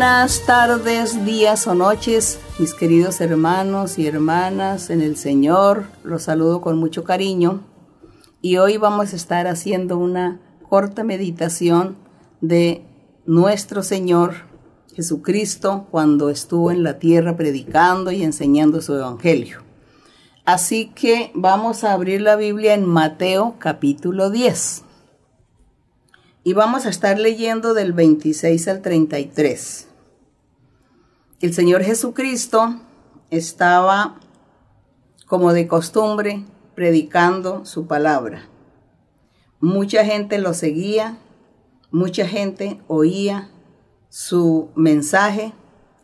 Buenas tardes, días o noches, mis queridos hermanos y hermanas en el Señor. Los saludo con mucho cariño. Y hoy vamos a estar haciendo una corta meditación de nuestro Señor Jesucristo cuando estuvo en la tierra predicando y enseñando su evangelio. Así que vamos a abrir la Biblia en Mateo capítulo 10. Y vamos a estar leyendo del 26 al 33. El Señor Jesucristo estaba, como de costumbre, predicando su palabra. Mucha gente lo seguía, mucha gente oía su mensaje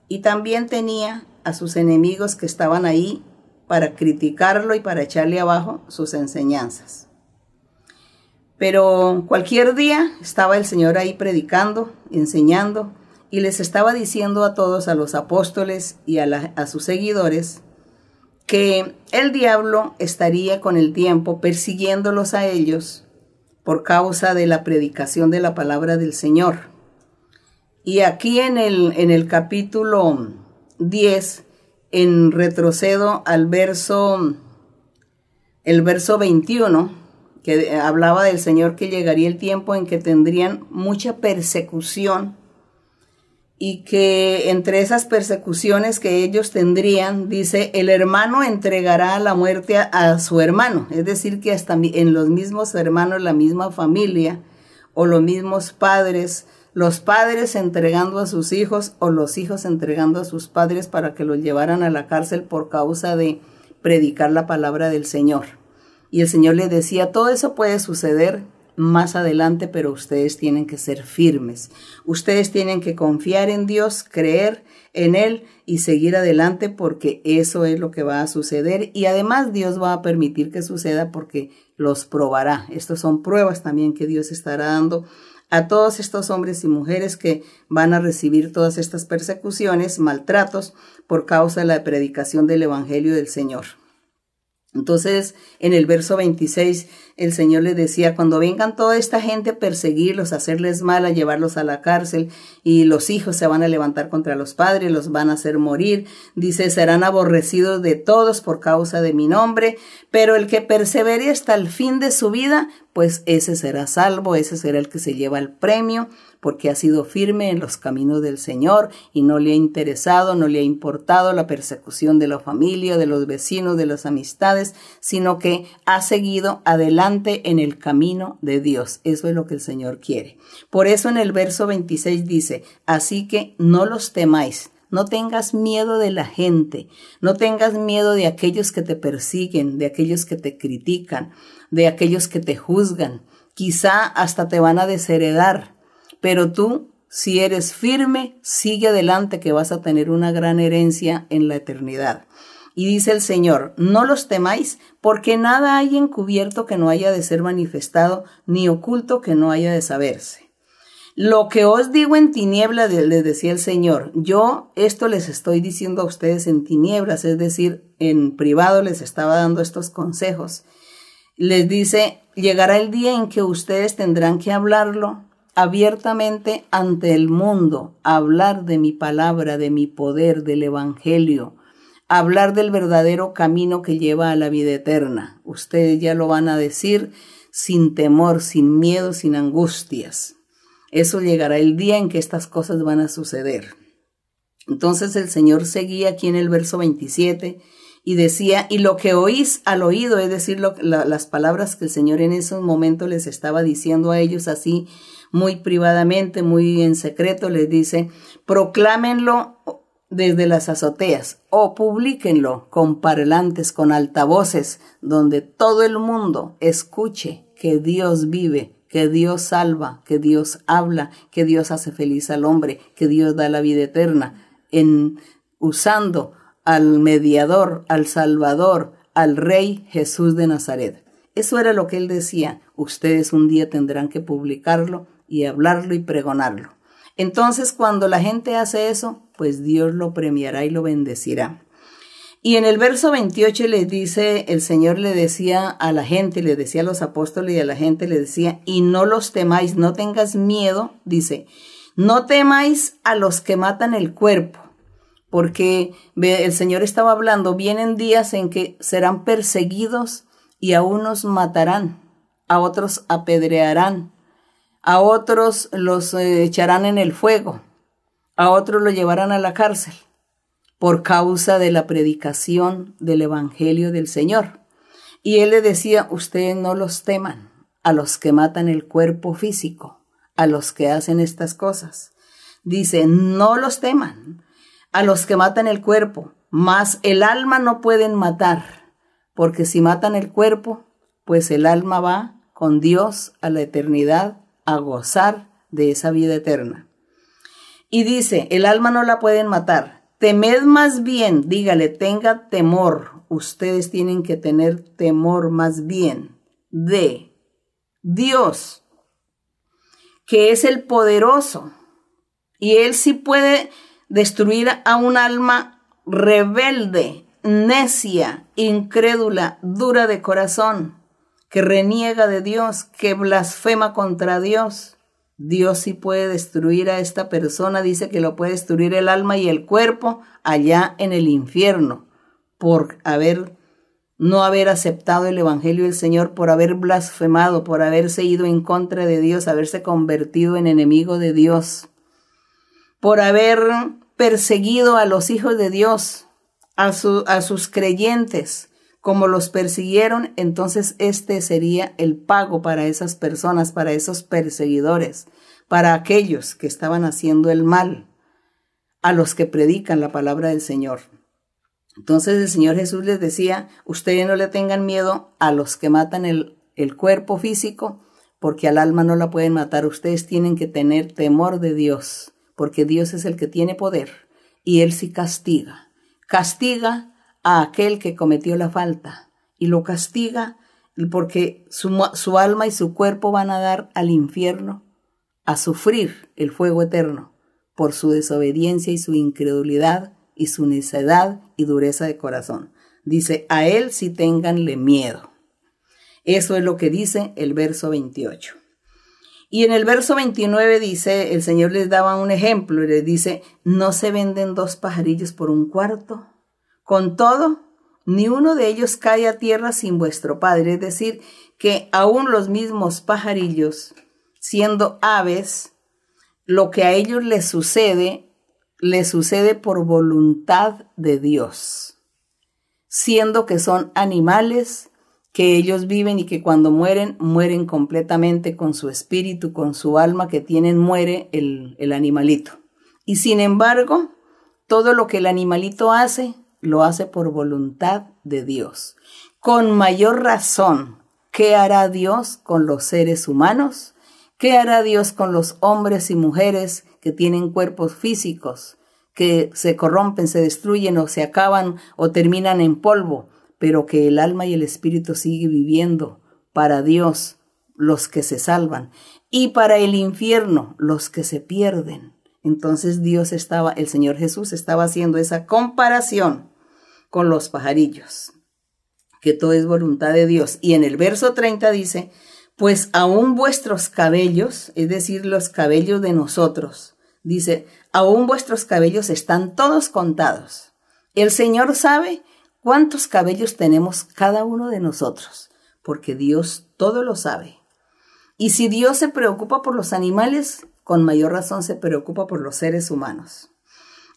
y también tenía a sus enemigos que estaban ahí para criticarlo y para echarle abajo sus enseñanzas. Pero cualquier día estaba el Señor ahí predicando, enseñando, y les estaba diciendo a todos, a los apóstoles y a, sus seguidores, que el diablo estaría con el tiempo persiguiéndolos a ellos por causa de la predicación de la palabra del Señor. Y aquí en el, en el capítulo 10, en retrocedo al verso, el verso 21, que hablaba del Señor que llegaría el tiempo en que tendrían mucha persecución y que entre esas persecuciones que ellos tendrían, dice, el hermano entregará la muerte a, su hermano, es decir, que hasta en los mismos hermanos, la misma familia o los mismos padres, los padres entregando a sus hijos o los hijos entregando a sus padres para que los llevaran a la cárcel por causa de predicar la palabra del Señor. Y el Señor le decía, todo eso puede suceder más adelante, pero ustedes tienen que ser firmes. Ustedes tienen que confiar en Dios, creer en Él y seguir adelante porque eso es lo que va a suceder. Y además Dios va a permitir que suceda porque los probará. Estas son pruebas también que Dios estará dando a todos estos hombres y mujeres que van a recibir todas estas persecuciones, maltratos por causa de la predicación del Evangelio del Señor. Entonces, en el verso 26, el Señor le decía, cuando vengan toda esta gente a perseguirlos, a hacerles mal, a llevarlos a la cárcel, y los hijos se van a levantar contra los padres, los van a hacer morir, dice, serán aborrecidos de todos por causa de mi nombre, pero el que persevere hasta el fin de su vida, pues ese será salvo, ese será el que se lleva el premio, porque ha sido firme en los caminos del Señor y no le ha interesado, no le ha importado la persecución de la familia, de los vecinos, de las amistades, sino que ha seguido adelante en el camino de Dios. Eso es lo que el Señor quiere. Por eso en el verso 26 dice, así que no los temáis. No tengas miedo de la gente, no tengas miedo de aquellos que te persiguen, de aquellos que te critican, de aquellos que te juzgan. Quizá hasta te van a desheredar, pero tú, si eres firme, sigue adelante que vas a tener una gran herencia en la eternidad. Y dice el Señor, no los temáis, porque nada hay encubierto que no haya de ser manifestado, ni oculto que no haya de saberse. Lo que os digo en tinieblas, les decía el Señor, yo esto les estoy diciendo a ustedes en tinieblas, es decir, en privado les estaba dando estos consejos les dice, llegará el día en que ustedes tendrán que hablarlo abiertamente ante el mundo, hablar de mi palabra, de mi poder, del Evangelio, hablar del verdadero camino que lleva a la vida eterna. Ustedes ya lo van a decir sin temor, sin miedo, sin angustias. Eso llegará el día en que estas cosas van a suceder. Entonces el Señor seguía aquí en el verso 27 y decía, y lo que oís al oído, es decir, las palabras que el Señor en esos momentos les estaba diciendo a ellos así, muy privadamente, muy en secreto, les dice, proclámenlo desde las azoteas o publíquenlo con parlantes, con altavoces, donde todo el mundo escuche que Dios vive, que Dios salva, que Dios habla, que Dios hace feliz al hombre, que Dios da la vida eterna, en usando al mediador, al Salvador, al Rey Jesús de Nazaret. Eso era lo que él decía. Ustedes un día tendrán que publicarlo y hablarlo y pregonarlo. Entonces, cuando la gente hace eso, pues Dios lo premiará y lo bendecirá. Y en el verso 28 le dice, el Señor le decía a la gente, le decía a los apóstoles y a la gente, le decía, y no los temáis, no tengas miedo, dice, No temáis a los que matan el cuerpo, porque el Señor estaba hablando, vienen días en que serán perseguidos y a unos matarán, a otros apedrearán, a otros los eh, echarán en el fuego, a otros lo llevarán a la cárcel por causa de la predicación del Evangelio del Señor. Y él le decía, ustedes no los teman a los que matan el cuerpo físico, a los que hacen estas cosas. Dice, no los teman a los que matan el cuerpo, mas el alma no pueden matar, porque si matan el cuerpo, pues el alma va con Dios a la eternidad a gozar de esa vida eterna. Y dice, el alma no la pueden matar. Temed más bien, dígale, tenga temor. Ustedes tienen que tener temor más bien de Dios, que es el poderoso. Y Él sí puede destruir a un alma rebelde, necia, incrédula, dura de corazón que reniega de Dios, que blasfema contra Dios. Dios sí puede destruir a esta persona, dice que lo puede destruir el alma y el cuerpo allá en el infierno por haber no haber aceptado el evangelio del Señor, por haber blasfemado, por haberse ido en contra de Dios, haberse convertido en enemigo de Dios, por haber perseguido a los hijos de Dios, a, sus creyentes, como los persiguieron, entonces este sería el pago para esas personas, para esos perseguidores, para aquellos que estaban haciendo el mal, a los que predican la palabra del Señor. Entonces el Señor Jesús les decía, ustedes no le tengan miedo a los que matan el, el cuerpo físico, porque al alma no la pueden matar. Ustedes tienen que tener temor de Dios, porque Dios es el que tiene poder y Él sí castiga. Castiga a aquel que cometió la falta y lo castiga porque su, alma y su cuerpo van a dar al infierno a sufrir el fuego eterno por su desobediencia y su incredulidad y su necedad y dureza de corazón. Dice, a él si tenganle miedo. Eso es lo que dice el verso 28. Y en el verso 29 dice, el Señor les daba un ejemplo y les dice, no se venden dos pajarillos por un cuarto. Con todo, ni uno de ellos cae a tierra sin vuestro Padre, es decir, que aún los mismos pajarillos, siendo aves, lo que a ellos les sucede, les sucede por voluntad de Dios, siendo que son animales que ellos viven y que cuando mueren, mueren completamente con su espíritu, con su alma que tienen, muere el, el animalito. Y sin embargo, todo lo que el animalito hace, lo hace por voluntad de Dios. Con mayor razón, ¿qué hará Dios con los seres humanos? ¿Qué hará Dios con los hombres y mujeres que tienen cuerpos físicos, que se corrompen, se destruyen o se acaban o terminan en polvo, pero que el alma y el espíritu sigue viviendo para Dios, los que se salvan, y para el infierno, los que se pierden? Entonces Dios estaba, el Señor Jesús estaba haciendo esa comparación con los pajarillos, que todo es voluntad de Dios. Y en el verso 30 dice, pues aún vuestros cabellos, es decir, los cabellos de nosotros, dice, aún vuestros cabellos están todos contados. El Señor sabe cuántos cabellos tenemos cada uno de nosotros, porque Dios todo lo sabe. Y si Dios se preocupa por los animales, con mayor razón se preocupa por los seres humanos.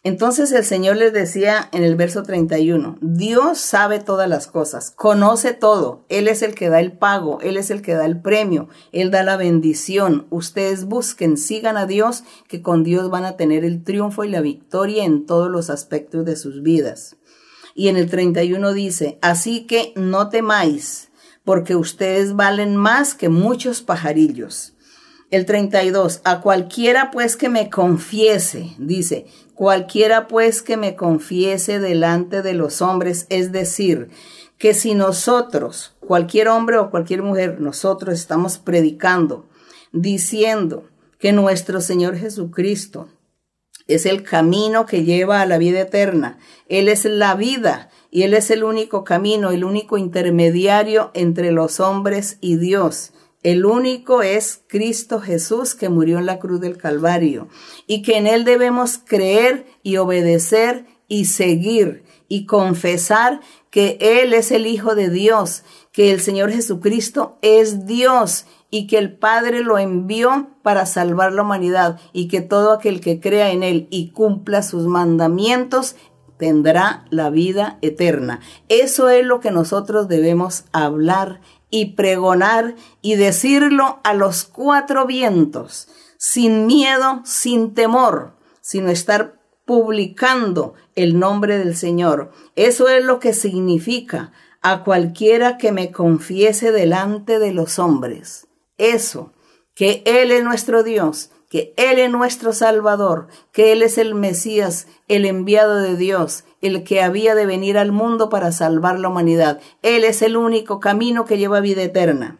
Entonces el Señor les decía en el verso 31, Dios sabe todas las cosas, conoce todo, Él es el que da el pago, Él es el que da el premio, Él da la bendición. Ustedes busquen, sigan a Dios, que con Dios van a tener el triunfo y la victoria en todos los aspectos de sus vidas. Y en el 31 dice, así que no temáis, porque ustedes valen más que muchos pajarillos. El 32, a cualquiera pues que me confiese, dice, cualquiera pues que me confiese delante de los hombres, es decir, que si nosotros, cualquier hombre o cualquier mujer, nosotros estamos predicando, diciendo que nuestro Señor Jesucristo es el camino que lleva a la vida eterna, Él es la vida y Él es el único camino, el único intermediario entre los hombres y Dios. El único es Cristo Jesús que murió en la cruz del Calvario y que en Él debemos creer y obedecer y seguir y confesar que Él es el Hijo de Dios, que el Señor Jesucristo es Dios y que el Padre lo envió para salvar la humanidad y que todo aquel que crea en Él y cumpla sus mandamientos tendrá la vida eterna. Eso es lo que nosotros debemos hablar y pregonar y decirlo a los cuatro vientos, sin miedo, sin temor, sino estar publicando el nombre del Señor. Eso es lo que significa a cualquiera que me confiese delante de los hombres. Eso, que Él es nuestro Dios, que Él es nuestro Salvador, que Él es el Mesías, el enviado de Dios, el que había de venir al mundo para salvar la humanidad. Él es el único camino que lleva vida eterna.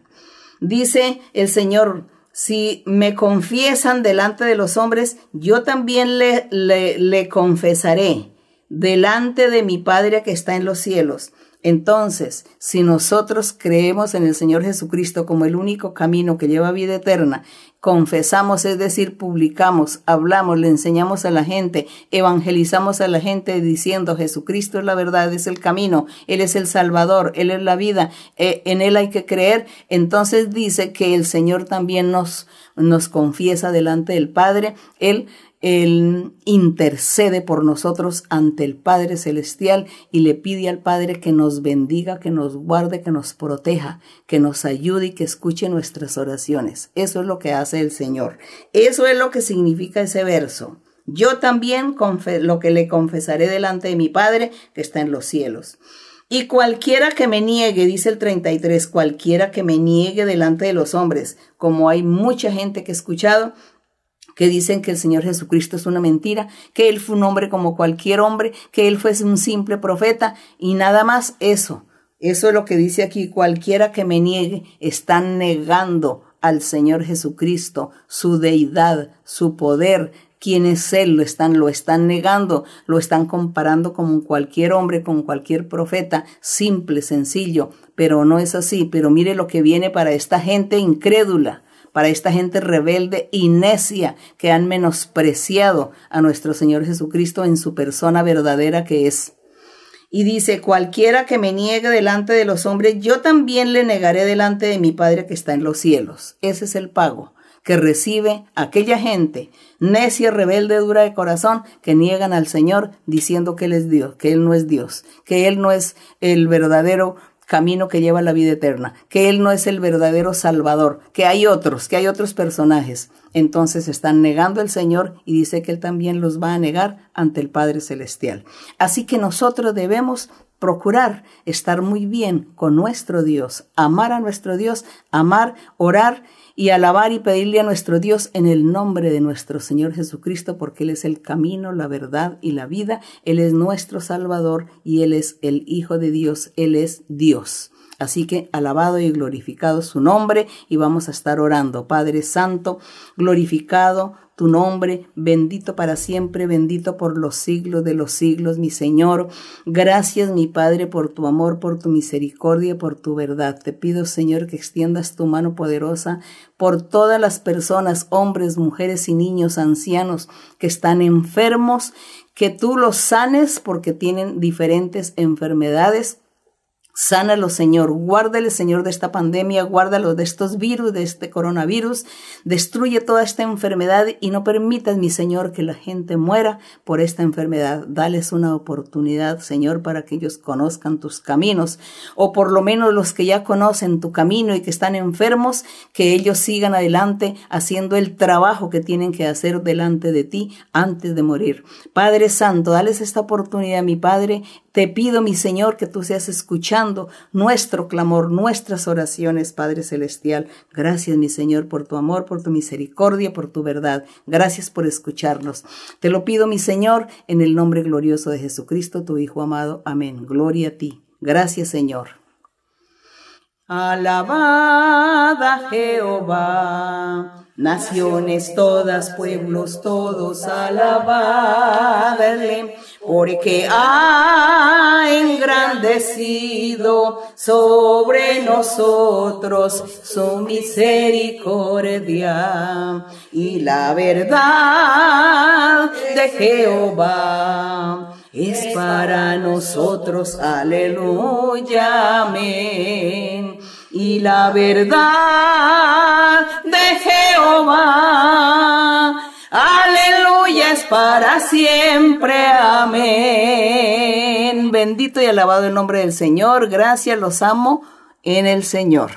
Dice el Señor, si me confiesan delante de los hombres, yo también le, le, le confesaré delante de mi Padre que está en los cielos. Entonces, si nosotros creemos en el Señor Jesucristo como el único camino que lleva vida eterna, confesamos, es decir, publicamos, hablamos, le enseñamos a la gente, evangelizamos a la gente diciendo Jesucristo es la verdad, es el camino, Él es el Salvador, Él es la vida, eh, en Él hay que creer, entonces dice que el Señor también nos, nos confiesa delante del Padre, Él él intercede por nosotros ante el Padre Celestial y le pide al Padre que nos bendiga, que nos guarde, que nos proteja, que nos ayude y que escuche nuestras oraciones. Eso es lo que hace el Señor. Eso es lo que significa ese verso. Yo también lo que le confesaré delante de mi Padre que está en los cielos. Y cualquiera que me niegue, dice el 33, cualquiera que me niegue delante de los hombres, como hay mucha gente que he escuchado, que dicen que el Señor Jesucristo es una mentira, que Él fue un hombre como cualquier hombre, que Él fuese un simple profeta y nada más eso. Eso es lo que dice aquí, cualquiera que me niegue está negando al Señor Jesucristo, su deidad, su poder, quién es Él, lo están, lo están negando, lo están comparando con cualquier hombre, con cualquier profeta, simple, sencillo, pero no es así. Pero mire lo que viene para esta gente incrédula para esta gente rebelde y necia que han menospreciado a nuestro Señor Jesucristo en su persona verdadera que es. Y dice, cualquiera que me niegue delante de los hombres, yo también le negaré delante de mi Padre que está en los cielos. Ese es el pago que recibe aquella gente necia, rebelde, dura de corazón, que niegan al Señor diciendo que Él es Dios, que Él no es Dios, que Él no es el verdadero camino que lleva a la vida eterna, que Él no es el verdadero Salvador, que hay otros, que hay otros personajes. Entonces están negando al Señor y dice que Él también los va a negar ante el Padre Celestial. Así que nosotros debemos procurar estar muy bien con nuestro Dios, amar a nuestro Dios, amar, orar y alabar y pedirle a nuestro Dios en el nombre de nuestro Señor Jesucristo, porque Él es el camino, la verdad y la vida. Él es nuestro Salvador y Él es el Hijo de Dios. Él es Dios. Así que alabado y glorificado su nombre y vamos a estar orando. Padre Santo, glorificado tu nombre, bendito para siempre, bendito por los siglos de los siglos, mi Señor. Gracias, mi Padre, por tu amor, por tu misericordia, por tu verdad. Te pido, Señor, que extiendas tu mano poderosa por todas las personas, hombres, mujeres y niños, ancianos que están enfermos, que tú los sanes porque tienen diferentes enfermedades Sánalo, Señor. Guárdale, Señor, de esta pandemia. Guárdalo de estos virus, de este coronavirus. Destruye toda esta enfermedad y no permitas, mi Señor, que la gente muera por esta enfermedad. Dales una oportunidad, Señor, para que ellos conozcan tus caminos. O por lo menos los que ya conocen tu camino y que están enfermos, que ellos sigan adelante haciendo el trabajo que tienen que hacer delante de ti antes de morir. Padre Santo, dales esta oportunidad, mi Padre. Te pido, mi Señor, que tú seas nuestro clamor, nuestras oraciones, Padre Celestial. Gracias, mi Señor, por tu amor, por tu misericordia, por tu verdad. Gracias por escucharnos. Te lo pido, mi Señor, en el nombre glorioso de Jesucristo, tu Hijo amado. Amén. Gloria a ti. Gracias, Señor. Alabada Jehová, naciones todas, pueblos todos, alabadle porque ha engrandecido sobre nosotros su misericordia y la verdad de Jehová es para nosotros, aleluya, amén. Y la verdad de Jehová Aleluya es para siempre. Amén. Bendito y alabado el nombre del Señor. Gracias, los amo en el Señor.